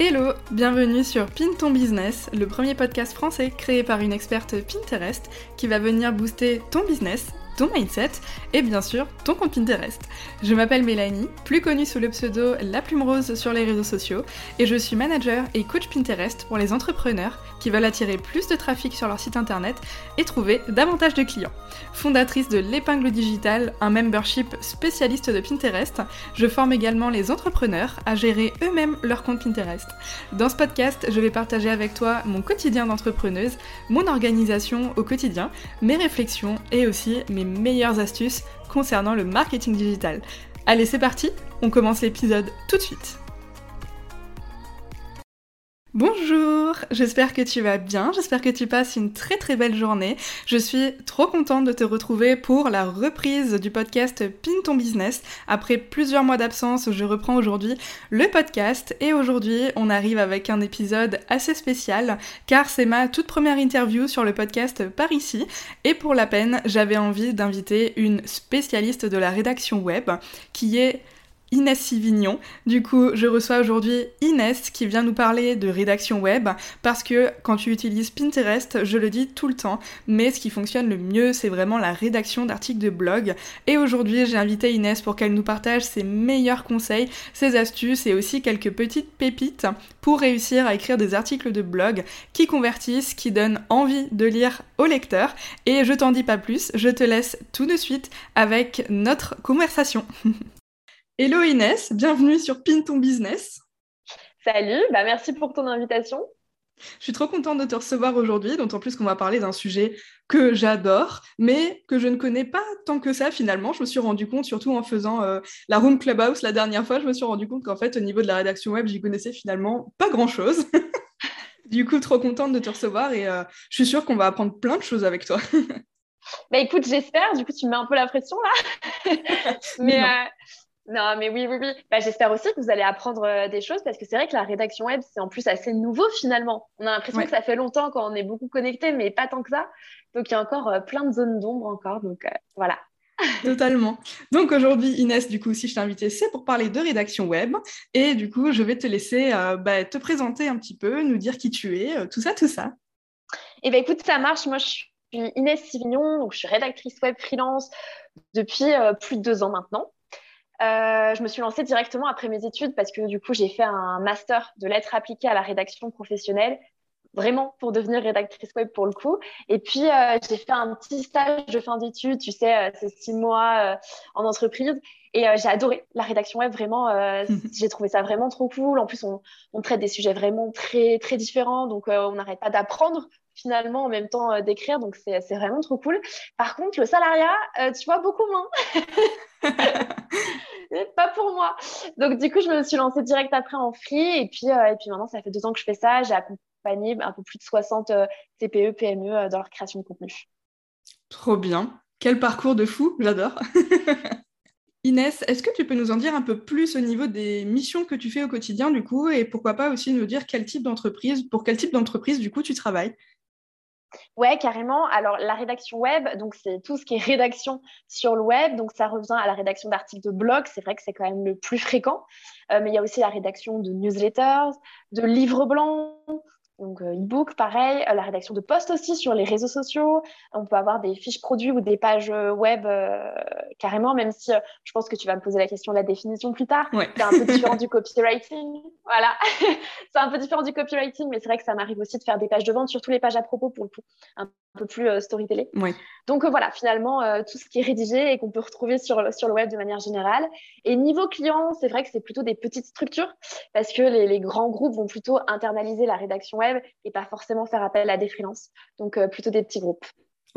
Hello, bienvenue sur Pin ton business, le premier podcast français créé par une experte Pinterest qui va venir booster ton business ton mindset et bien sûr ton compte Pinterest. Je m'appelle Mélanie, plus connue sous le pseudo La Plume Rose sur les réseaux sociaux, et je suis manager et coach Pinterest pour les entrepreneurs qui veulent attirer plus de trafic sur leur site internet et trouver davantage de clients. Fondatrice de l'épingle digitale, un membership spécialiste de Pinterest, je forme également les entrepreneurs à gérer eux-mêmes leur compte Pinterest. Dans ce podcast, je vais partager avec toi mon quotidien d'entrepreneuse, mon organisation au quotidien, mes réflexions et aussi mes meilleures astuces concernant le marketing digital. Allez, c'est parti, on commence l'épisode tout de suite. Bonjour, j'espère que tu vas bien, j'espère que tu passes une très très belle journée. Je suis trop contente de te retrouver pour la reprise du podcast Pin ton business. Après plusieurs mois d'absence, je reprends aujourd'hui le podcast et aujourd'hui on arrive avec un épisode assez spécial car c'est ma toute première interview sur le podcast par ici et pour la peine j'avais envie d'inviter une spécialiste de la rédaction web qui est Inès Sivignon. Du coup, je reçois aujourd'hui Inès qui vient nous parler de rédaction web parce que quand tu utilises Pinterest, je le dis tout le temps, mais ce qui fonctionne le mieux, c'est vraiment la rédaction d'articles de blog. Et aujourd'hui, j'ai invité Inès pour qu'elle nous partage ses meilleurs conseils, ses astuces et aussi quelques petites pépites pour réussir à écrire des articles de blog qui convertissent, qui donnent envie de lire au lecteur. Et je t'en dis pas plus, je te laisse tout de suite avec notre conversation. Hello Inès, bienvenue sur Pin ton business. Salut, bah merci pour ton invitation. Je suis trop contente de te recevoir aujourd'hui, d'autant plus qu'on va parler d'un sujet que j'adore, mais que je ne connais pas tant que ça finalement. Je me suis rendu compte, surtout en faisant euh, la Room Clubhouse la dernière fois, je me suis rendu compte qu'en fait, au niveau de la rédaction web, j'y connaissais finalement pas grand-chose. du coup, trop contente de te recevoir et euh, je suis sûre qu'on va apprendre plein de choses avec toi. bah écoute, j'espère. Du coup, tu me mets un peu la pression là. mais, non, mais oui, oui, oui. Bah, J'espère aussi que vous allez apprendre euh, des choses parce que c'est vrai que la rédaction web, c'est en plus assez nouveau finalement. On a l'impression que ça fait longtemps quand on est beaucoup connecté, mais pas tant que ça. Donc, il y a encore euh, plein de zones d'ombre encore. Donc, euh, voilà. Totalement. Donc aujourd'hui, Inès, du coup, si je t'ai invitée, c'est pour parler de rédaction web. Et du coup, je vais te laisser bah, te présenter un petit peu, nous dire qui tu es, tout ça, tout ça. Eh bien, écoute, ça marche. Moi, je suis Inès Sivignon, donc je suis rédactrice web freelance depuis plus de deux ans maintenant. Euh, je me suis lancée directement après mes études parce que du coup, j'ai fait un master de lettres appliquées à la rédaction professionnelle, vraiment pour devenir rédactrice web pour le coup. Et puis, euh, j'ai fait un petit stage de fin d'études, tu sais, euh, c'est six mois en entreprise. Et j'ai adoré la rédaction web, vraiment. j'ai trouvé ça vraiment trop cool. En plus, on, on, traite des sujets vraiment très, très différents. Donc, on n'arrête pas d'apprendre finalement en même temps d'écrire. Donc, c'est vraiment trop cool. Par contre, le salariat, tu vois, beaucoup moins. pas pour moi. Donc, du coup, je me suis lancée direct après en free. Et puis, euh, et maintenant, ça fait deux ans que je fais ça. J'ai accompagné un peu plus de 60 euh, TPE, PME dans leur création de contenu. Trop bien. Quel parcours de fou. J'adore. Inès, est-ce que tu peux nous en dire un peu plus au niveau des missions que tu fais au quotidien, du coup, et pourquoi pas aussi nous dire quel type d'entreprise, pour quel type d'entreprise, du coup, tu travailles? Ouais, carrément. Alors, la rédaction web, donc c'est tout ce qui est rédaction sur le web. Donc, ça revient à la rédaction d'articles de blog. C'est vrai que c'est quand même le plus fréquent. Euh, mais il y a aussi la rédaction de newsletters, de livres blancs, donc euh, e-book, pareil, euh, la rédaction de posts aussi sur les réseaux sociaux. On peut avoir des fiches produits ou des pages euh, web carrément, même si je pense que tu vas me poser la question de la définition plus tard. C'est un peu différent du copywriting. Voilà, c'est un peu différent du copywriting, mais c'est vrai que ça m'arrive aussi de faire des pages de vente, surtout les pages à propos pour le coup, un peu plus storytelling. Donc voilà, finalement, tout ce qui est rédigé et qu'on peut retrouver sur, le web de manière générale. Et niveau client, c'est vrai que c'est plutôt des petites structures parce que les, les grands groupes vont plutôt internaliser la rédaction web et pas forcément faire appel à des freelances. Donc euh, plutôt des petits groupes.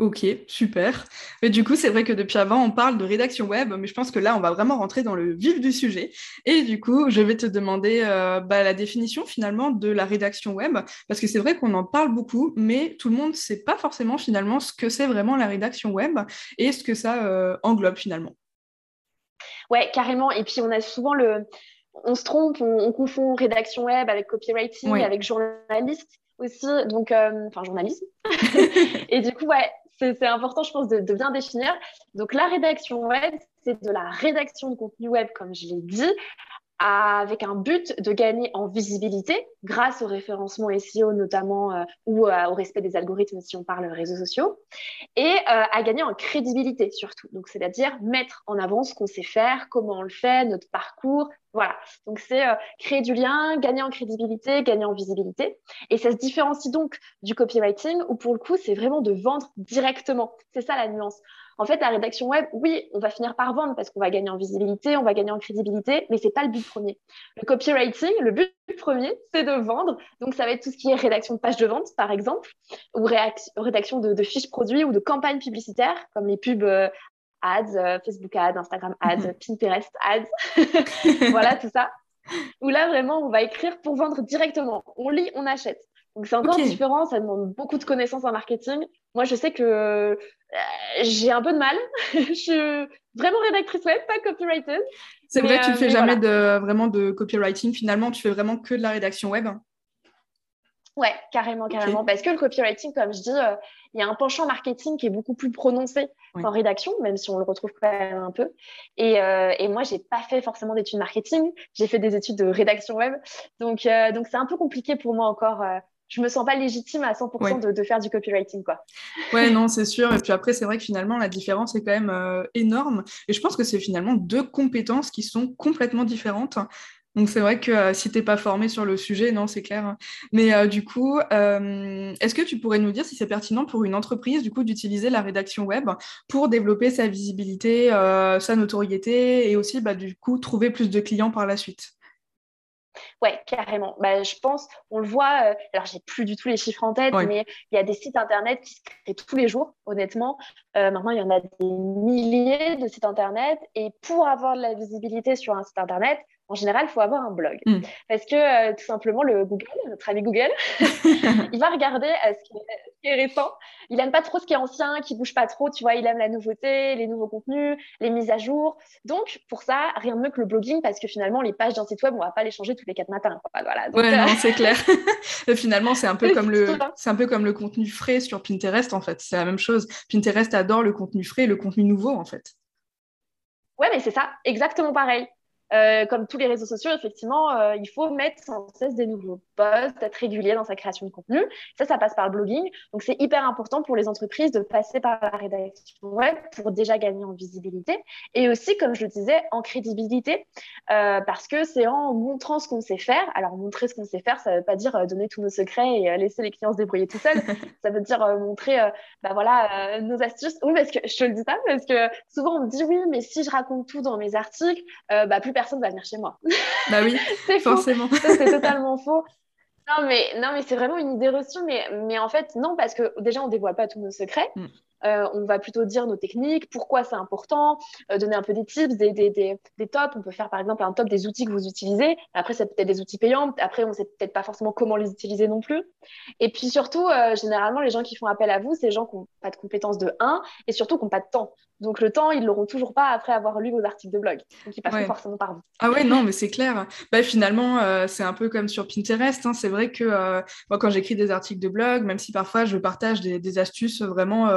Ok, super. Mais du coup, c'est vrai que depuis avant, on parle de rédaction web, mais je pense que là, on va vraiment rentrer dans le vif du sujet. Et du coup, je vais te demander euh, bah, la définition finalement de la rédaction web, parce que c'est vrai qu'on en parle beaucoup, mais tout le monde ne sait pas forcément finalement ce que c'est vraiment la rédaction web et ce que ça euh, englobe finalement. Ouais, carrément. Et puis, on a souvent le, on se trompe, on, confond rédaction web avec copywriting, avec journaliste aussi, donc euh, enfin journalisme. et du coup, ouais, c'est important, je pense, de, bien définir. Donc la rédaction web, c'est de la rédaction de contenu web, comme je l'ai dit, avec un but de gagner en visibilité grâce au référencement SEO notamment euh, ou euh, au respect des algorithmes si on parle réseaux sociaux et euh, à gagner en crédibilité surtout. Donc c'est-à-dire mettre en avant ce qu'on sait faire, comment on le fait, notre parcours. Voilà. Donc c'est créer du lien, gagner en crédibilité, gagner en visibilité. Et ça se différencie donc du copywriting où pour le coup c'est vraiment de vendre directement. C'est ça la nuance. En fait, la rédaction web, oui, on va finir par vendre parce qu'on va gagner en visibilité, on va gagner en crédibilité, mais c'est pas le but premier. Le copywriting, le but premier, c'est de vendre. Donc, ça va être tout ce qui est rédaction de pages de vente, par exemple, ou rédaction de, fiches produits ou de campagnes publicitaires, comme les pubs euh, ads, euh, Facebook ads, Instagram ads. Pinterest ads. voilà, tout ça. Où là, vraiment, on va écrire pour vendre directement. On lit, on achète. Donc c'est encore différent, ça demande beaucoup de connaissances en marketing. Moi, je sais que euh, j'ai un peu de mal. je suis vraiment rédactrice web, pas copywriter. C'est vrai, tu ne euh, fais jamais de, vraiment de copywriting. Finalement, tu fais vraiment que de la rédaction web. Ouais, carrément, carrément. Parce que le copywriting, comme je dis, euh, il y a un penchant marketing qui est beaucoup plus prononcé en rédaction, même si on le retrouve quand même un peu. Et, et moi, j'ai pas fait forcément d'études marketing. J'ai fait des études de rédaction web. Donc, donc c'est un peu compliqué pour moi encore je me sens pas légitime à 100% de, faire du copywriting quoi. Ouais non c'est sûr et puis après c'est vrai que finalement la différence est quand même euh, énorme et je pense que c'est finalement deux compétences qui sont complètement différentes. Donc c'est vrai que euh, si tu n'es pas formé sur le sujet, non, c'est clair. Mais euh, du coup, est-ce que tu pourrais nous dire si c'est pertinent pour une entreprise du coup d'utiliser la rédaction web pour développer sa visibilité, sa notoriété et aussi bah, du coup trouver plus de clients par la suite? Ouais, carrément. Bah, je pense, on le voit, euh, alors j'ai plus du tout les chiffres en tête, mais il y a des sites internet qui se créent tous les jours, honnêtement. Euh, maintenant, il y en a des milliers de sites internet. Et pour avoir de la visibilité sur un site internet, en général, il faut avoir un blog. Mm. Parce que euh, tout simplement, le Google, notre ami Google, il va regarder euh, ce, qui est, récent. Il aime pas trop ce qui est ancien, qui bouge pas trop. Tu vois, il aime la nouveauté, les nouveaux contenus, les mises à jour. Donc, pour ça, rien de mieux que le blogging, parce que finalement, les pages d'un site web, on va pas les changer tous les quatre matins. Voilà. ouais, non, euh, c'est clair. finalement, c'est un peu comme le, c'est un peu comme le contenu frais sur Pinterest, en fait. C'est la même chose. Pinterest adore le contenu frais, le contenu nouveau, en fait. Ouais, mais c'est ça, exactement pareil. Euh, comme tous les réseaux sociaux, effectivement, euh, il faut mettre sans cesse des nouveaux posts, être régulier dans sa création de contenu. Ça, ça passe par le blogging. Donc, c'est hyper important pour les entreprises de passer par la rédaction web pour déjà gagner en visibilité et aussi, comme je le disais, en crédibilité euh, parce que c'est en montrant ce qu'on sait faire. Alors, montrer ce qu'on sait faire, ça ne veut pas dire donner tous nos secrets et laisser les clients se débrouiller tout seuls. ça veut dire montrer bah, voilà, nos astuces. Oui, parce que je te le dis ça parce que souvent on me dit oui, mais si je raconte tout dans mes articles, bah, plus personne va venir chez moi. Bah oui, c'est forcément. c'est totalement faux. Non, mais, non, mais c'est vraiment une idée reçue. Mais, mais en fait, non, parce que déjà, on ne dévoile pas tous nos secrets. Mm. Euh, on va plutôt dire nos techniques, pourquoi c'est important, euh, donner un peu des tips, des, des, des, des, tops. On peut faire par exemple un top des outils que vous utilisez. Après, c'est peut-être des outils payants. Après, on ne sait peut-être pas forcément comment les utiliser non plus. Et puis surtout, euh, généralement, les gens qui font appel à vous, c'est les gens qui n'ont pas de compétences de 1 et surtout qui n'ont pas de temps. Donc le temps, ils l'auront toujours pas après avoir lu vos articles de blog. Donc ils passeront forcément par vous. Ah ouais, non, mais c'est clair. Bah, finalement, c'est un peu comme sur Pinterest. Hein. C'est vrai que moi, quand j'écris des articles de blog, même si parfois je partage des, des astuces vraiment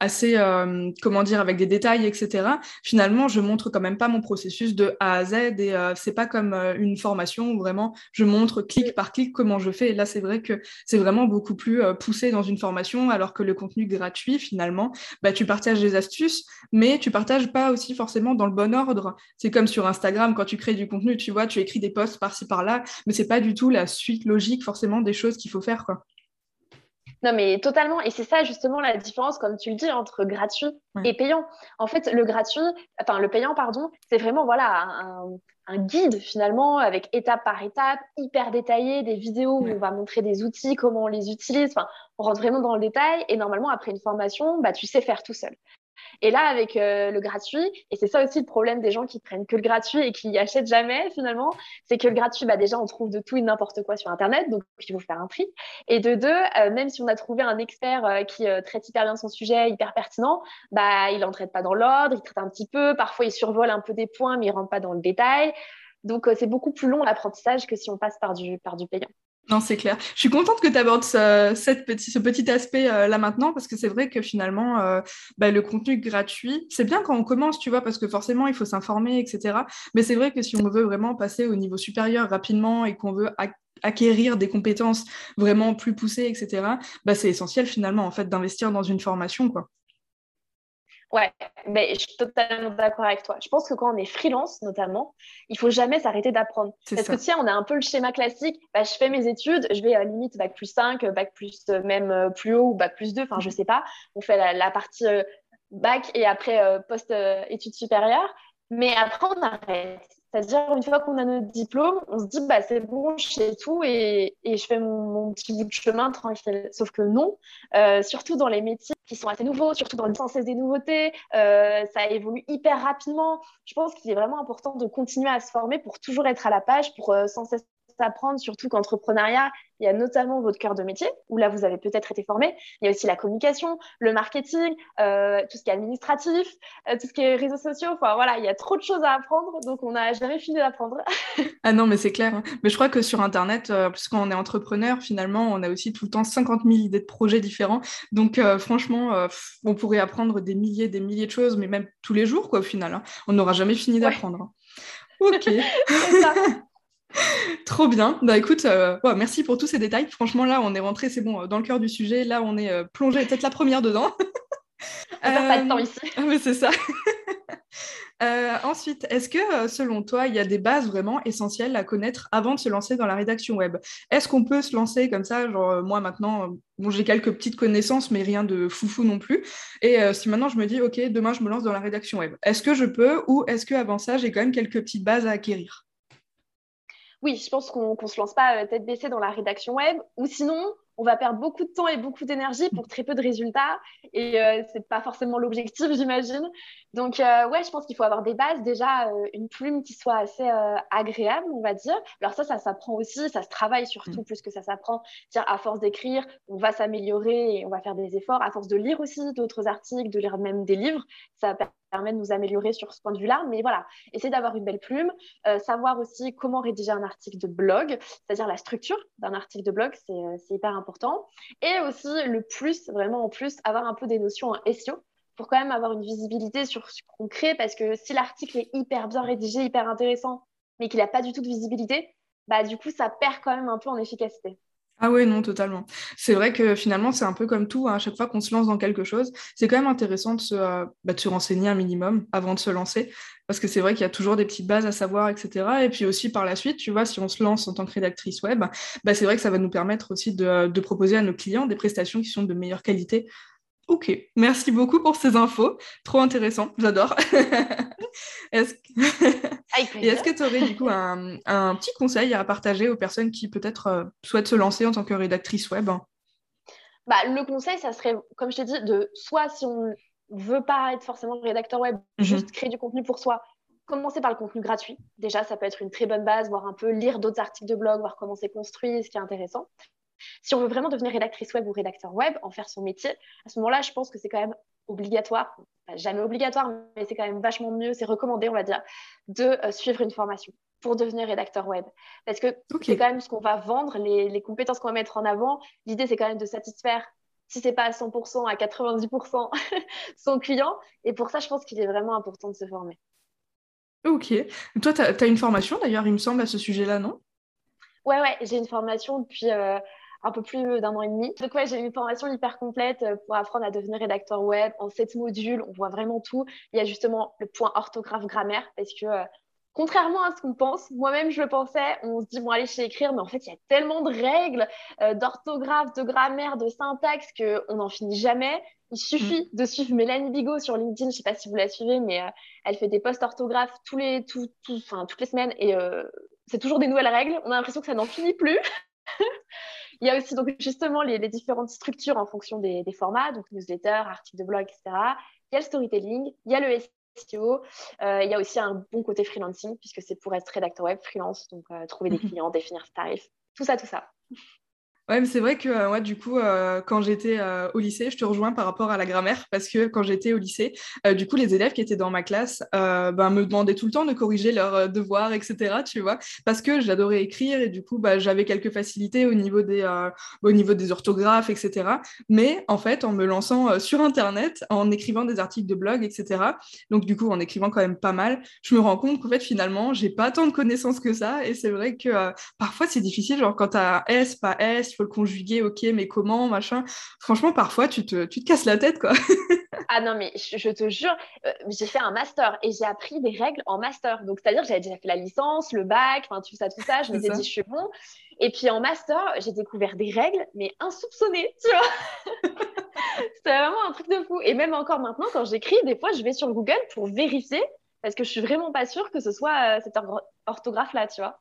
assez, euh, comment dire, avec des détails, etc. Finalement, je montre quand même pas mon processus de A à Z et euh, c'est pas comme euh, une formation où vraiment je montre clic par clic comment je fais. Et là, c'est vrai que c'est vraiment beaucoup plus poussé dans une formation, alors que le contenu gratuit, finalement, bah, tu partages des astuces, mais tu partages pas aussi forcément dans le bon ordre. C'est comme sur Instagram, quand tu crées du contenu, tu vois, tu écris des posts par-ci par-là, mais c'est pas du tout la suite logique forcément des choses qu'il faut faire, quoi. Non, mais totalement. Et c'est ça justement la différence, comme tu le dis, entre gratuit et payant. En fait, le gratuit, enfin le payant, pardon, c'est vraiment voilà un, guide finalement avec étape par étape, hyper détaillé, des vidéos où on va montrer des outils, comment on les utilise. Enfin, on rentre vraiment dans le détail. Et normalement, après une formation, bah, tu sais faire tout seul. Et là, avec euh, le gratuit, et c'est ça aussi le problème des gens qui prennent que le gratuit et qui achètent jamais finalement, c'est que le gratuit, bah, déjà, on trouve de tout et n'importe quoi sur Internet, donc il faut faire un tri. Et de deux, euh, même si on a trouvé un expert euh, qui traite hyper bien son sujet, hyper pertinent, bah, il n'en traite pas dans l'ordre, il traite un petit peu, parfois il survole un peu des points, mais il rentre pas dans le détail. Donc, c'est beaucoup plus long l'apprentissage que si on passe par du, par du payant. Non, c'est clair. Je suis contente que tu abordes ce, petit aspect euh, là maintenant parce que c'est vrai que finalement, euh, bah, le contenu gratuit, c'est bien quand on commence, tu vois, parce que forcément, il faut s'informer, etc. Mais c'est vrai que si on veut vraiment passer au niveau supérieur rapidement et qu'on veut acquérir des compétences vraiment plus poussées, etc., bah, c'est essentiel finalement en fait d'investir dans une formation, quoi. Ouais, mais je suis totalement d'accord avec toi. Je pense que quand on est freelance, notamment, il faut jamais s'arrêter d'apprendre. Parce que tiens, on a un peu le schéma classique. Bah, je fais mes études, je vais à limite bac plus 5, bac plus euh, même euh, plus haut ou bac plus 2, enfin, je sais pas. On fait la, partie euh, bac et après post-études supérieures. Mais après, on arrête. C'est-à-dire, une fois qu'on a notre diplôme, on se dit, bah, c'est bon, je sais tout et, et je fais mon, petit bout de chemin tranquille. Sauf que non, euh, surtout dans les métiers qui sont assez nouveaux, surtout dans le sens des nouveautés, euh, ça évolue hyper rapidement. Je pense qu'il est vraiment important de continuer à se former pour toujours être à la page, pour euh, sans cesse apprendre, surtout qu'entrepreneuriat, il y a notamment votre cœur de métier, où là, vous avez peut-être été formé. Il y a aussi la communication, le marketing, euh, tout ce qui est administratif, euh, tout ce qui est réseaux sociaux. Enfin, voilà, il y a trop de choses à apprendre, donc on n'a jamais fini d'apprendre. ah non, mais c'est clair. Hein. Mais je crois que sur Internet, euh, parce quand on est entrepreneur, finalement, on a aussi tout le temps 50 000 idées de projets différents. Donc, franchement, on pourrait apprendre des milliers, des milliers de choses, mais même tous les jours, quoi, au final. Hein. On n'aura jamais fini d'apprendre. Hein. Ok. Trop bien. Bah écoute, euh, merci pour tous ces détails. Franchement, là, on est rentré, c'est bon, dans le cœur du sujet. Là, on est euh, plongé, peut-être la première dedans. on perd pas de temps ici. Euh, mais c'est ça. ensuite, est-ce que selon toi, il y a des bases vraiment essentielles à connaître avant de se lancer dans la rédaction web? Est-ce qu'on peut se lancer comme ça Genre, moi maintenant, bon, j'ai quelques petites connaissances, mais rien de foufou non plus. Et si maintenant je me dis, OK, demain je me lance dans la rédaction web, est-ce que je peux ou est-ce qu'avant ça, j'ai quand même quelques petites bases à acquérir? Oui, je pense qu'on ne se lance pas euh, tête baissée dans la rédaction web, ou sinon, on va perdre beaucoup de temps et beaucoup d'énergie pour très peu de résultats. Et euh, ce n'est pas forcément l'objectif, j'imagine. Donc, euh, ouais, je pense qu'il faut avoir des bases. Déjà, euh, une plume qui soit assez agréable, on va dire. Alors, ça, ça s'apprend aussi. Ça se travaille surtout mm. plus que ça s'apprend. Tiens, à force d'écrire, on va s'améliorer et on va faire des efforts. À force de lire aussi d'autres articles, de lire même des livres, ça permet de nous améliorer sur ce point de vue-là. Mais voilà, essayer d'avoir une belle plume. savoir aussi comment rédiger un article de blog, c'est-à-dire la structure d'un article de blog, c'est hyper important et aussi, le plus, vraiment en plus, avoir un peu des notions en SEO pour quand même avoir une visibilité sur ce qu'on crée. Parce que si l'article est hyper bien rédigé, hyper intéressant, mais qu'il n'a pas du tout de visibilité, bah, du coup, ça perd quand même un peu en efficacité. Ah ouais, non, totalement. C'est vrai que finalement, c'est un peu comme tout. Hein. À chaque fois qu'on se lance dans quelque chose, c'est quand même intéressant de se, euh, bah, de se renseigner un minimum avant de se lancer. Parce que c'est vrai qu'il y a toujours des petites bases à savoir, etc. Et puis aussi par la suite, tu vois, si on se lance en tant que rédactrice web, bah, c'est vrai que ça va nous permettre aussi de, proposer à nos clients des prestations qui sont de meilleure qualité. Ok, merci beaucoup pour ces infos. Trop intéressant, j'adore. tu aurais du coup un, petit conseil à partager aux personnes qui peut-être euh, souhaitent se lancer en tant que rédactrice web? Bah, Le conseil, ça serait, comme je t'ai dit, de soit si on veut pas être forcément rédacteur web, mhm. juste créer du contenu pour soi, commencer par le contenu gratuit. Déjà, ça peut être une très bonne base, voir un peu, lire d'autres articles de blog, voir comment c'est construit, ce qui est intéressant. Si on veut vraiment devenir rédactrice web ou rédacteur web, en faire son métier, à ce moment-là, je pense que c'est quand même obligatoire, jamais obligatoire, mais c'est quand même vachement mieux, c'est recommandé, on va dire, de euh, suivre une formation pour devenir rédacteur web. Parce que c'est quand même ce qu'on va vendre, les, compétences qu'on va mettre en avant. L'idée, c'est quand même de satisfaire, si c'est pas à 100%, à 90% son client. Et pour ça, je pense qu'il est vraiment important de se former. Ok. Toi, tu as, une formation d'ailleurs, il me semble, à ce sujet-là, non? Ouais, ouais, j'ai une formation depuis euh, un peu plus d'un an et demi. Donc ouais, j'ai une formation hyper complète euh, pour apprendre à devenir rédacteur web. En sept modules, on voit vraiment tout. Il y a justement le point orthographe grammaire parce que euh, contrairement à ce qu'on pense, moi-même je le pensais, on se dit bon allez je sais écrire, mais en fait il y a tellement de règles euh, d'orthographe, de grammaire, de syntaxe qu'on n'en finit jamais. Il suffit mm. de suivre Mélanie Bigot sur LinkedIn, je sais pas si vous la suivez, mais elle fait des posts orthographes tous les, tout, tout, toutes les semaines et c'est toujours des nouvelles règles. On a l'impression que ça n'en finit plus. Il y a aussi donc justement les, différentes structures en fonction des, formats, donc newsletter, articles de blog, etc. Il y a le storytelling, il y a le SEO, euh, il y a aussi un bon côté freelancing, puisque c'est pour être rédacteur web, freelance, donc euh, trouver des clients, définir ses tarifs, tout ça, tout ça. Ouais, mais c'est vrai que moi, du coup, euh, quand j'étais euh, au lycée, je te rejoins par rapport à la grammaire, parce que quand j'étais au lycée, euh, du coup, les élèves qui étaient dans ma classe ben, me demandaient tout le temps de corriger leurs devoirs, etc., tu vois, parce que j'adorais écrire et du coup, bah, j'avais quelques facilités au niveau, des, au niveau des orthographes, etc. Mais en fait, en me lançant sur Internet, en écrivant des articles de blog, etc., donc du coup, en écrivant quand même pas mal, je me rends compte qu'en fait, finalement, j'ai pas tant de connaissances que ça, et c'est vrai que parfois, c'est difficile, genre quand tu as S, pas S, le conjuguer, ok, mais comment, machin. Franchement, parfois, tu te, tu te casses la tête, quoi. ah non, mais je, te jure, euh, j'ai fait un master et j'ai appris des règles en master. Donc, c'est-à-dire que j'avais déjà fait la licence, le bac, enfin, tout ça, tout ça. Je m'étais dit, je suis bon. Et puis, en master, j'ai découvert des règles, mais insoupçonnées, tu vois. C'était vraiment un truc de fou. Et même encore maintenant, quand j'écris, des fois, je vais sur Google pour vérifier parce que je suis vraiment pas sûre que ce soit euh, cette orthographe-là, tu vois.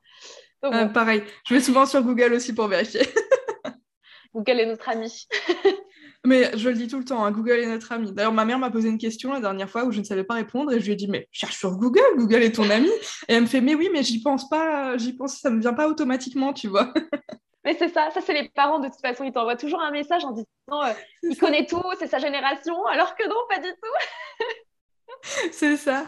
Euh, pareil, je vais souvent sur Google aussi pour vérifier. Google est notre ami. mais je le dis tout le temps, hein, Google est notre ami. D'ailleurs, ma mère m'a posé une question la dernière fois où je ne savais pas répondre et je lui ai dit, mais cherche sur Google, Google est ton ami. Et elle me fait, mais oui, mais j'y pense pas, j'y pense, ça me vient pas automatiquement, tu vois. Mais c'est ça, ça c'est les parents de toute façon, ils t'envoient toujours un message en disant, euh, il connaît tout, c'est sa génération, alors que non, pas du tout. c'est ça.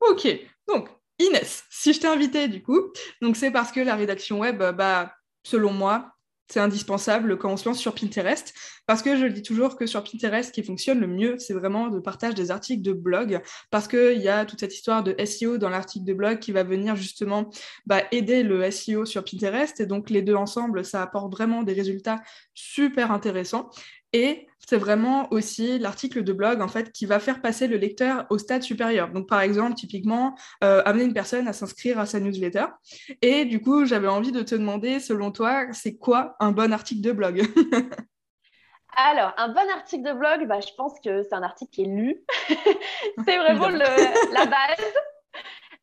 ok, donc Inès, si je t'ai invitée du coup, donc c'est parce que la rédaction web, bah, selon moi, c'est indispensable quand on se lance sur Pinterest, parce que je le dis toujours que sur Pinterest, ce qui fonctionne le mieux, c'est vraiment le partage des articles de blog, parce qu'il y a toute cette histoire de SEO dans l'article de blog qui va venir justement bah, aider le SEO sur Pinterest, et donc les deux ensemble, ça apporte vraiment des résultats super intéressants. Et c'est vraiment aussi l'article de blog en fait qui va faire passer le lecteur au stade supérieur. Donc par exemple, typiquement, euh, amener une personne à s'inscrire à sa newsletter. Et du coup, j'avais envie de te demander, selon toi, c'est quoi un bon article de blog? Alors, un bon article de blog, bah, je pense que c'est un article qui est lu. c'est vraiment la base.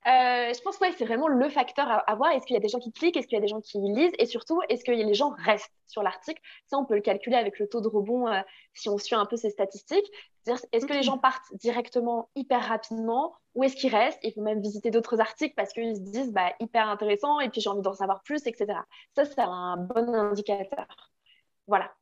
Euh, je pense que c'est vraiment le facteur à, voir. Est-ce qu'il y a des gens qui cliquent? Est-ce qu'il y a des gens qui lisent? Et surtout, est-ce que les gens restent sur l'article? Ça, on peut le calculer avec le taux de rebond euh, si on suit un peu ces statistiques. C'est-à-dire, est-ce que les gens partent directement hyper rapidement ou est-ce qu'ils restent? Ils vont même visiter d'autres articles parce qu'ils se disent bah, hyper intéressant et puis j'ai envie d'en savoir plus, etc. Ça, c'est un bon indicateur. Voilà.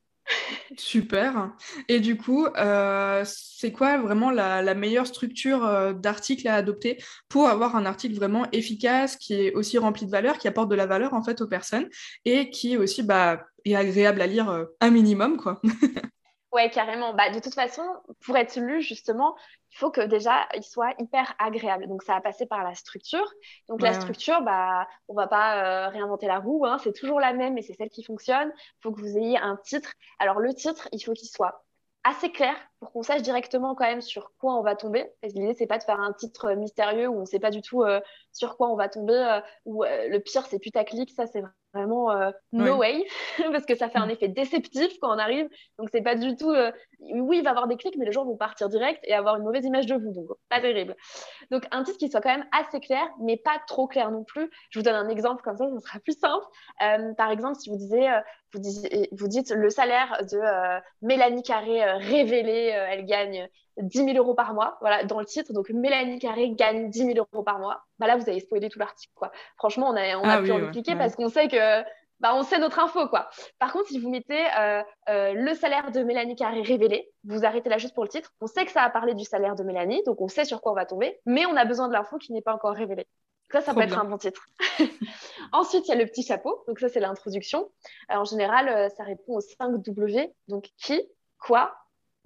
Super. Et du coup, euh, c'est quoi vraiment la, meilleure structure euh, d'article à adopter pour avoir un article vraiment efficace, qui est aussi rempli de valeur, qui apporte de la valeur en fait aux personnes et qui aussi bah, est agréable à lire euh, un minimum, quoi. Ouais, carrément. Bah, de toute façon, pour être lu, justement, il faut que déjà, il soit hyper agréable. Donc, ça va passer par la structure. Donc, la structure, bah, on va pas euh, réinventer la roue. Hein. C'est toujours la même et c'est celle qui fonctionne. Il faut que vous ayez un titre. Alors, le titre, il faut qu'il soit assez clair pour qu'on sache directement quand même sur quoi on va tomber. L'idée, c'est pas de faire un titre mystérieux où on sait pas du tout euh, sur quoi on va tomber. Euh, ou le pire, c'est putaclic. Ça, c'est vraiment euh, no way parce que ça fait un mm. effet déceptif quand on arrive. Donc c'est pas du tout. Euh, oui, il va y avoir des clics, mais les gens vont partir direct et avoir une mauvaise image de vous. Donc pas terrible. Donc un titre qui soit quand même assez clair, mais pas trop clair non plus. Je vous donne un exemple comme ça, ça sera plus simple. Euh, par exemple, si vous disiez, vous, vous dites le salaire de Mélanie Carré révélé, elle gagne 10 000 euros par mois, voilà, dans le titre. Donc, Mélanie Carré gagne 10 000 euros par mois. Bah, là, vous avez spoilé tout l'article, quoi. Franchement, on a, on a ah en cliquer parce qu'on sait que, bah, on sait notre info, quoi. Par contre, si vous mettez euh, euh, le salaire de Mélanie Carré révélé, vous arrêtez là juste pour le titre. On sait que ça a parlé du salaire de Mélanie, donc on sait sur quoi on va tomber, mais on a besoin de l'info qui n'est pas encore révélée. Ça, ça peut être un bon titre. Ensuite, il y a le petit chapeau. Donc, ça, c'est l'introduction. en général, euh, ça répond aux 5 W. Donc, qui, quoi,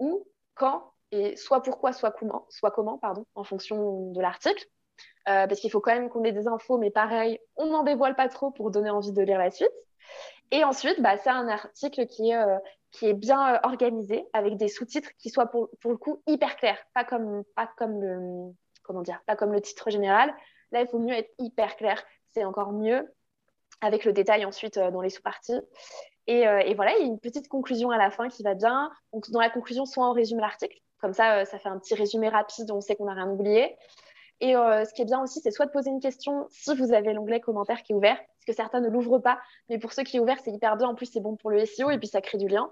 où, quand, et soit pourquoi, soit comment, soit comment pardon, en fonction de l'article. Euh, parce qu'il faut quand même qu'on ait des infos, mais pareil, on n'en dévoile pas trop pour donner envie de lire la suite. Et ensuite, bah, c'est un article qui est, euh, bien euh, organisé, avec des sous-titres qui soient pour, le coup hyper clairs, pas comme, le, comment dire, pas comme le titre général. Là, il faut mieux être hyper clair, c'est encore mieux, avec le détail ensuite dans les sous-parties. Et, voilà, il y a une petite conclusion à la fin qui va bien. Donc, dans la conclusion, soit on résume l'article, comme ça, ça fait un petit résumé rapide, on sait qu'on n'a rien oublié. Et euh, ce qui est bien aussi, c'est soit de poser une question si vous avez l'onglet commentaire qui est ouvert, parce que certains ne l'ouvrent pas, mais pour ceux qui est ouvert, c'est hyper bien. En plus, c'est bon pour le SEO et puis ça crée du lien.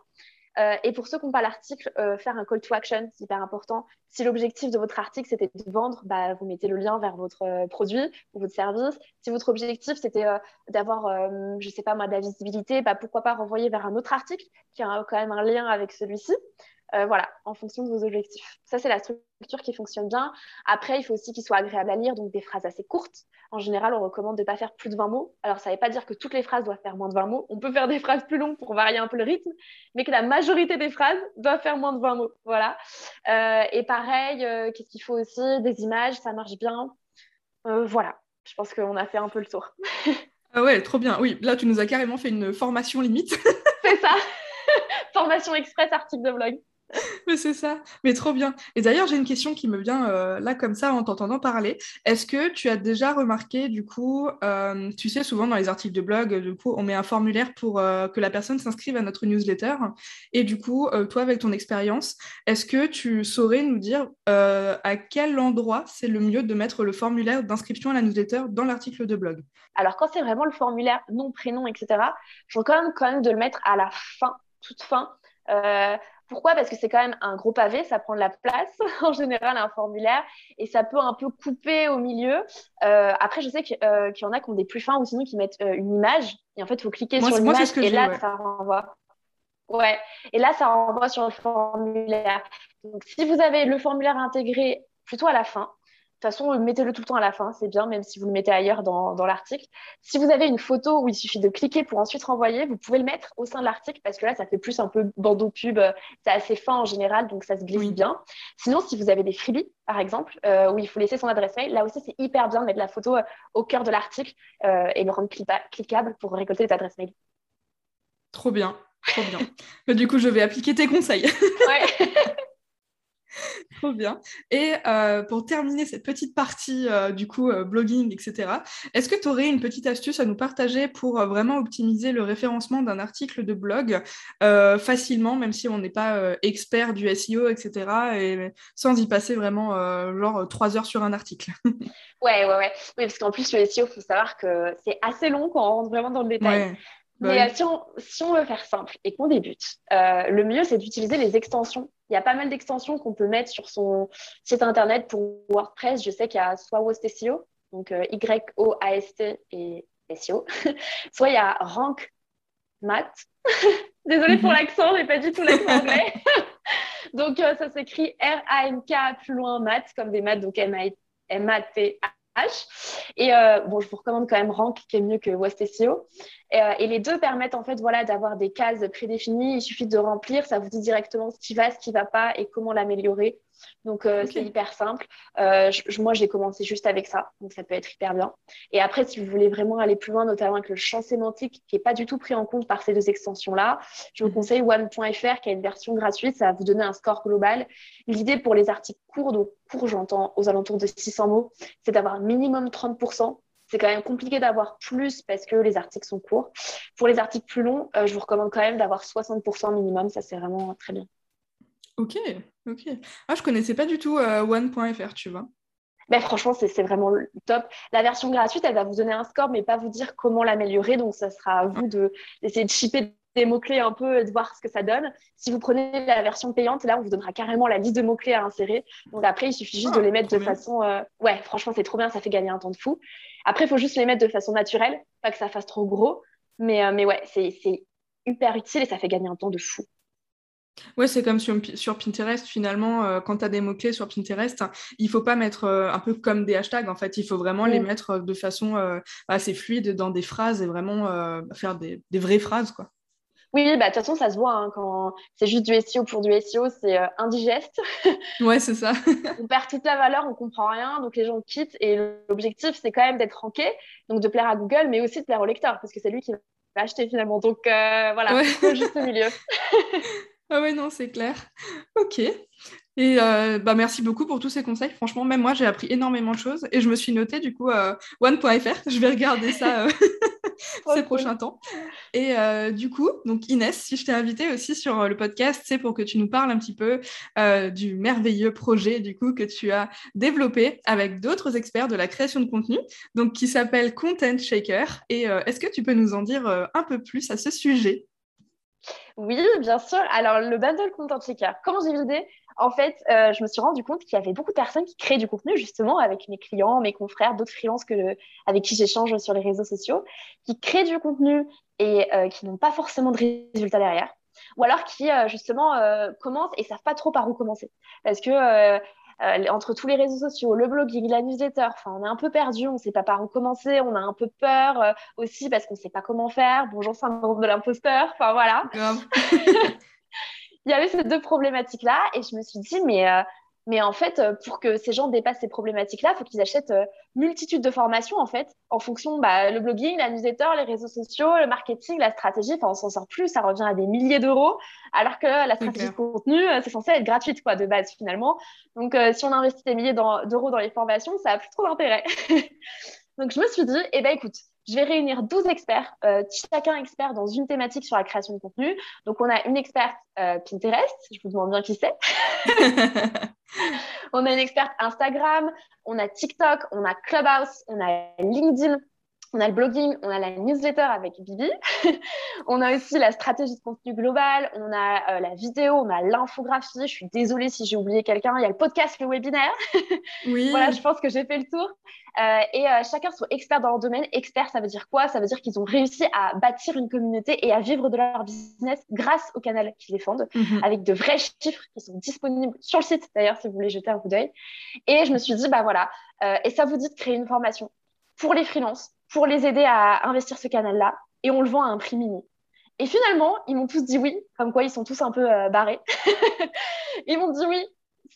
Euh, et pour ceux qui n'ont pas l'article, euh, faire un call to action, c'est hyper important. Si l'objectif de votre article, c'était de vendre, bah, vous mettez le lien vers votre produit ou votre service. Si votre objectif, c'était d'avoir, je ne sais pas moi, de la visibilité, bah, pourquoi pas renvoyer vers un autre article qui a quand même un lien avec celui-ci. Euh, voilà, en fonction de vos objectifs. Ça, c'est la structure qui fonctionne bien. Après, il faut aussi qu'il soit agréable à lire, donc des phrases assez courtes. En général, on recommande de ne pas faire plus de 20 mots. Alors, ça ne veut pas dire que toutes les phrases doivent faire moins de 20 mots. On peut faire des phrases plus longues pour varier un peu le rythme, mais que la majorité des phrases doivent faire moins de 20 mots. Voilà. Euh, et pareil, euh, qu'est-ce qu'il faut aussi? Des images, ça marche bien. voilà, je pense qu'on a fait un peu le tour. ah ouais, trop bien. Oui, là, tu nous as carrément fait une formation limite. c'est ça. formation express, article de blog. Mais c'est ça, mais trop bien. Et d'ailleurs, j'ai une question qui me vient euh, là comme ça en t'entendant parler. Est-ce que tu as déjà remarqué, du coup, euh, tu sais, souvent dans les articles de blog, du coup, on met un formulaire pour euh, que la personne s'inscrive à notre newsletter. Et du coup, toi, avec ton expérience, est-ce que tu saurais nous dire à quel endroit c'est le mieux de mettre le formulaire d'inscription à la newsletter dans l'article de blog? Alors, quand c'est vraiment le formulaire nom, prénom, etc., je recommande quand même de le mettre à la fin, toute fin. Pourquoi? Parce que c'est quand même un gros pavé, ça prend de la place en général un formulaire et ça peut un peu couper au milieu. Euh, après, je sais euh, qu'il y en a qui ont des plus fins ou sinon qui mettent euh, une image et en fait, il faut cliquer sur l'image et là, ça renvoie. Ouais, et là, ça renvoie sur le formulaire. Donc, si vous avez le formulaire intégré plutôt à la fin, toute façon, mettez-le tout le temps à la fin, c'est bien, même si vous le mettez ailleurs dans, l'article. Si vous avez une photo où il suffit de cliquer pour ensuite renvoyer, vous pouvez le mettre au sein de l'article parce que là, ça fait plus un peu bandeau pub. Euh, c'est assez fin en général, donc ça se glisse bien. Sinon, si vous avez des freebies, par exemple, euh, où il faut laisser son adresse mail, là aussi, c'est hyper bien de mettre la photo euh, au cœur de l'article et le rendre cliquable pour récolter les adresses mail. Trop bien, trop bien. du coup, je vais appliquer tes conseils. ouais. Trop bien. Et euh, pour terminer cette petite partie euh, du coup euh, blogging, etc., est-ce que tu aurais une petite astuce à nous partager pour vraiment optimiser le référencement d'un article de blog facilement, même si on n'est pas expert du SEO, etc., et sans y passer vraiment genre trois heures sur un article? Ouais, ouais, ouais. Oui, parce qu'en plus, le SEO, il faut savoir que c'est assez long quand on rentre vraiment dans le détail. Mais si, on, si, on, veut faire simple et qu'on débute, le mieux, c'est d'utiliser les extensions il y a pas mal d'extensions qu'on peut mettre sur son site internet pour WordPress. Je sais qu'il y a soit Woast SEO, donc euh, Y-O-A-S-T et SEO, soit il y a Rank Mat. Désolée pour mhm. l'accent, j'ai pas du tout l'accent anglais. donc euh, ça s'écrit R-A-N-K plus loin mat, comme des maths, donc M-A-T-H. Et euh, bon, je vous recommande quand même Rank qui est mieux que West SEO. Euh, et, les deux permettent en fait voilà, d'avoir des cases prédéfinies. Il suffit de remplir, ça vous dit directement ce qui va, ce qui ne va pas et comment l'améliorer. Donc, euh, c'est hyper simple. Euh, moi, j'ai commencé juste avec ça, donc ça peut être hyper bien. Et après, si vous voulez vraiment aller plus loin, notamment avec le champ sémantique qui n'est pas du tout pris en compte par ces deux extensions-là, je vous mhm. conseille one.fr qui a une version gratuite. Ça va vous donner un score global. L'idée pour les articles courts, donc courts, j'entends aux alentours de 600 mots, c'est d'avoir minimum 30%. C'est quand même compliqué d'avoir plus parce que les articles sont courts. Pour les articles plus longs, euh, je vous recommande quand même d'avoir 60% minimum. Ça, c'est vraiment très bien. Ok, ok. Ah, je connaissais pas du tout euh, one.fr, tu vois. Ben, franchement, c'est vraiment top. La version gratuite, elle va vous donner un score, mais pas vous dire comment l'améliorer. Donc, ça sera à vous d'essayer de, shipper des mots-clés un peu et de voir ce que ça donne. Si vous prenez la version payante, là, on vous donnera carrément la liste de mots-clés à insérer. Donc après, il suffit juste de ah, les mettre de façon... Euh, ouais, franchement, c'est trop bien, ça fait gagner un temps de fou. Après, il faut juste les mettre de façon naturelle, pas que ça fasse trop gros. Mais, euh, mais ouais, c'est hyper utile et ça fait gagner un temps de fou. Ouais, c'est comme sur, sur, Pinterest, finalement, euh, quand tu as des mots-clés sur Pinterest, il faut pas mettre euh, un peu comme des hashtags, en fait, il faut vraiment les mettre de façon euh, assez fluide dans des phrases et vraiment faire des, des, vraies phrases, quoi. Oui, bah, de toute façon, ça se voit, hein, quand c'est juste du SEO pour du SEO, c'est indigeste. ouais, c'est ça. on perd toute la valeur, on comprend rien, donc les gens quittent, et l'objectif, c'est quand même d'être ranké, donc de plaire à Google, mais aussi de plaire au lecteur, parce que c'est lui qui va acheter finalement, donc voilà, juste au milieu. Ah ouais, non, c'est clair. Ok. Et euh, bah, merci beaucoup pour tous ces conseils. Franchement, même moi, j'ai appris énormément de choses et je me suis notée du coup euh, one.fr. Je vais regarder ça euh, ces prochains temps. Et du coup, donc Inès, si je t'ai invitée aussi sur le podcast, c'est pour que tu nous parles un petit peu du merveilleux projet du coup que tu as développé avec d'autres experts de la création de contenu, donc qui s'appelle Content Shaker. Et est-ce que tu peux nous en dire un peu plus à ce sujet? Oui, bien sûr. Alors, le bundle content checker, quand j'ai l'idée, en fait, euh, je me suis rendu compte qu'il y avait beaucoup de personnes qui créent du contenu, justement, avec mes clients, mes confrères, d'autres freelances que avec qui j'échange sur les réseaux sociaux, qui créent du contenu et euh, qui n'ont pas forcément de résultats derrière. Ou alors qui, euh, justement, commencent et savent pas trop par où commencer. Parce que entre tous les réseaux sociaux, le blogging, la newsletter, enfin, on est un peu perdu, on ne sait pas par où commencer, on a un peu peur euh, aussi parce qu'on ne sait pas comment faire. Bonjour syndrome de l'imposteur, enfin voilà. Il y avait ces deux problématiques-là et je me suis dit, mais euh, mais en fait, euh, pour que ces gens dépassent ces problématiques-là, il faut qu'ils achètent euh, multitude de formations, en fait, en fonction bah, le blogging, la newsletter, les réseaux sociaux, le marketing, la stratégie. Enfin, on s'en sort plus, ça revient à des milliers d'euros, alors que la stratégie de contenu, euh, c'est censé être gratuite, quoi, de base, finalement. Donc, si on investit des milliers d'euros dans les formations, ça n'a plus trop d'intérêt. Donc, je me suis dit, eh ben, écoute, je vais réunir 12 experts, euh, chacun expert dans une thématique sur la création de contenu. Donc, on a une experte euh, Pinterest, je vous demande bien qui c'est. on a une experte Instagram, on a TikTok, on a Clubhouse, on a LinkedIn, on a le blogging, on a la newsletter avec Bibi, on a aussi la stratégie de contenu global, on a euh, la vidéo, on a l'infographie. Je suis désolée si j'ai oublié quelqu'un. Il y a le podcast, le webinaire. oui. Voilà, je pense que j'ai fait le tour. Euh, et euh, chacun soit expert dans leur domaine. Expert, ça veut dire quoi? Ça veut dire qu'ils ont réussi à bâtir une communauté et à vivre de leur business grâce au canal qu'ils défendent, mhm. avec de vrais chiffres qui sont disponibles sur le site, d'ailleurs, si vous voulez jeter un coup d'œil. Et je me suis dit, bah voilà, et ça vous dit de créer une formation pour les freelances pour les aider à investir ce canal-là et on le vend à un prix mini. Et finalement, ils m'ont tous dit oui, comme quoi ils sont tous un peu euh, barrés. ils m'ont dit oui,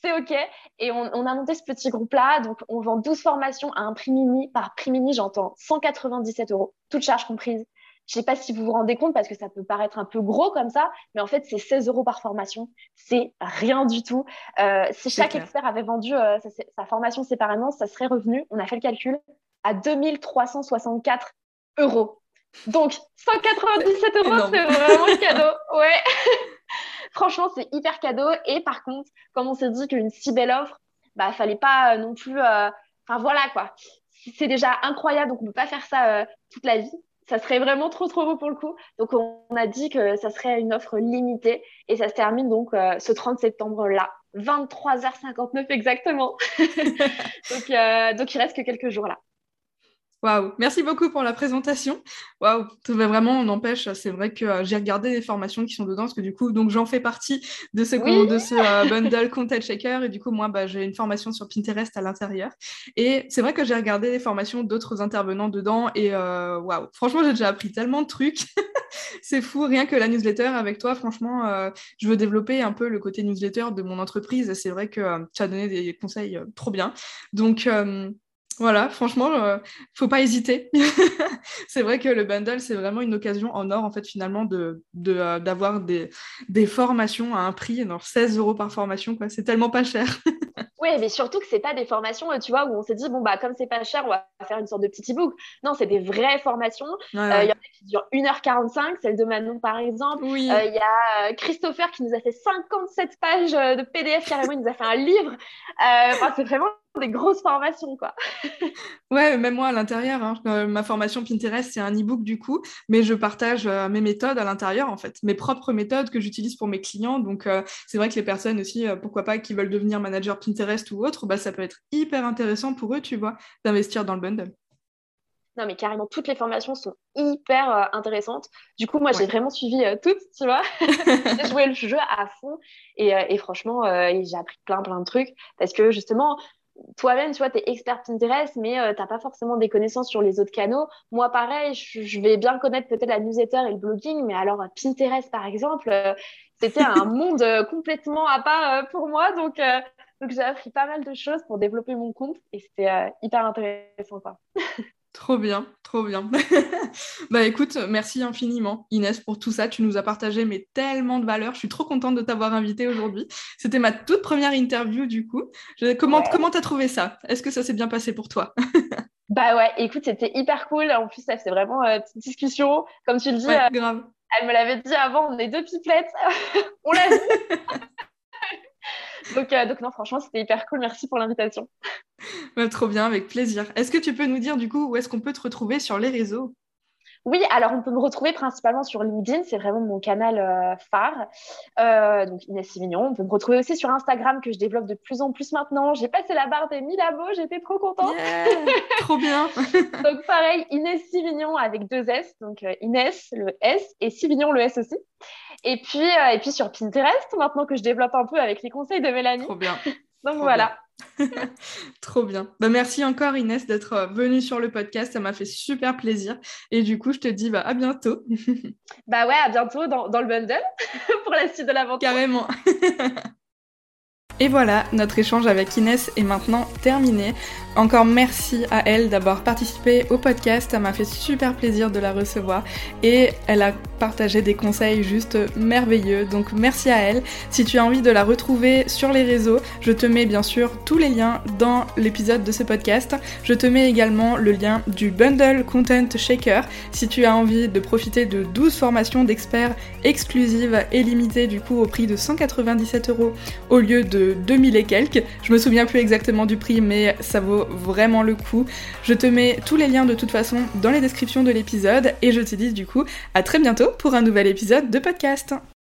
c'est OK. Et on, a monté ce petit groupe-là. Donc, on vend 12 formations à un prix mini. Par prix mini, j'entends 197 euros, toutes charges comprises. Je ne sais pas si vous vous rendez compte parce que ça peut paraître un peu gros comme ça, mais en fait, c'est 16 euros par formation. C'est rien du tout. Euh, si chaque expert avait vendu euh, sa, sa, formation séparément, ça serait revenu. On a fait le calcul à 2364 euros. Donc, 197 euros, c'est vraiment cadeau. Ouais. Franchement, c'est hyper cadeau. Et par contre, comme on s'est dit qu'une si belle offre, bah, fallait pas euh, non plus. Euh, enfin, voilà quoi. C'est déjà incroyable, donc on ne peut pas faire ça euh, toute la vie. Ça serait vraiment trop, trop beau pour le coup. Donc, on a dit que ça serait une offre limitée et ça se termine donc ce 30 septembre-là. 23h59 exactement. donc, donc, il reste que quelques jours là. Waouh, merci beaucoup pour la présentation. Waouh, vraiment, on empêche. C'est vrai que euh, j'ai regardé les formations qui sont dedans, parce que du coup, donc j'en fais partie de ce, de ce euh, bundle Content Shaker, et du coup, moi, bah, j'ai une formation sur Pinterest à l'intérieur. Et c'est vrai que j'ai regardé les formations d'autres intervenants dedans, et euh, waouh, franchement, j'ai déjà appris tellement de trucs. c'est fou, rien que la newsletter avec toi, franchement, je veux développer un peu le côté newsletter de mon entreprise. C'est vrai que tu as donné des conseils trop bien. Donc, voilà, franchement, ne euh, faut pas hésiter. c'est vrai que le bundle, c'est vraiment une occasion en or, en fait, finalement, de, euh, d'avoir des, des, formations à un prix, alors 16 euros par formation, quoi. C'est tellement pas cher. oui, mais surtout que c'est pas des formations, tu vois, où on s'est dit, bon, bah, comme c'est pas cher, on va faire une sorte de petit e-book. Non, c'est des vraies formations. Euh, il y en a qui durent 1h45, celle de Manon, par exemple. Il y a Christopher qui nous a fait 57 pages de PDF, carrément, il nous a fait un livre. Enfin, c'est vraiment des grosses formations, quoi. ouais, même moi à l'intérieur, hein, euh, ma formation Pinterest, c'est un e-book du coup, mais je partage euh, mes méthodes à l'intérieur, en fait, mes propres méthodes que j'utilise pour mes clients. Donc, euh, c'est vrai que les personnes aussi, pourquoi pas, qui veulent devenir manager Pinterest ou autre, bah, ça peut être hyper intéressant pour eux, tu vois, d'investir dans le bundle. Non, mais carrément, toutes les formations sont hyper intéressantes. Du coup, moi, j'ai vraiment suivi toutes, tu vois. j'ai joué le jeu à fond et, et franchement, j'ai appris plein, plein de trucs parce que justement, toi-même, tu vois, tu es expert Pinterest, mais euh, tu n'as pas forcément des connaissances sur les autres canaux. Moi, pareil, je, vais bien connaître peut-être la newsletter et le blogging, mais alors Pinterest, par exemple, euh, c'était un monde euh, complètement à part pour moi. Donc, donc j'ai appris pas mal de choses pour développer mon compte et c'était hyper intéressant. Quoi. Trop bien, trop bien. bah écoute, merci infiniment Inès pour tout ça. Tu nous as partagé mais tellement de valeurs. Je suis trop contente de t'avoir invité aujourd'hui. C'était ma toute première interview du coup. comment tu comment t'as trouvé ça? Est-ce que ça s'est bien passé pour toi? Bah ouais, écoute, c'était hyper cool. En plus, c'est vraiment une euh, petite discussion. Comme tu le dis, euh, grave. elle me l'avait dit avant, on est deux pipelettes. on l'a vu. Donc, euh, donc non, franchement, c'était hyper cool. Merci pour l'invitation. trop bien, avec plaisir. Est-ce que tu peux nous dire du coup où est-ce qu'on peut te retrouver sur les réseaux? Oui, alors on peut me retrouver principalement sur LinkedIn, c'est vraiment mon canal euh, phare. Euh, donc Inès Sivignon. On peut me retrouver aussi sur Instagram que je développe de plus en plus maintenant. J'ai passé la barre des 1000 abos, j'étais trop contente. trop bien. donc pareil, Inès Sivignon avec deux S, donc euh, Inès le S et Sivignon le S aussi. Et puis, et puis sur Pinterest, maintenant que je développe un peu avec les conseils de Mélanie. Trop bien. Donc voilà. Trop bien. Bah, merci encore Inès d'être euh, venue sur le podcast. Ça m'a fait super plaisir. Et du coup, je te dis bah, à bientôt. bah ouais, à bientôt dans, dans le bundle pour la suite de l'aventure. Carrément. Et voilà, notre échange avec Inès est maintenant terminé. Encore merci à elle d'avoir participé au podcast, ça m'a fait super plaisir de la recevoir et elle a partagé des conseils juste merveilleux, donc merci à elle. Si tu as envie de la retrouver sur les réseaux, je te mets bien sûr tous les liens dans l'épisode de ce podcast. Je te mets également le lien du Bundle Content Shaker si tu as envie de profiter de 12 formations d'experts exclusives et limitées du coup au prix de 197 euros au lieu de 2000 et quelques. Je me souviens plus exactement du prix mais ça vaut vraiment le coup. Je te mets tous les liens de toute façon dans les descriptions de l'épisode et je te dis du coup à très bientôt pour un nouvel épisode de podcast.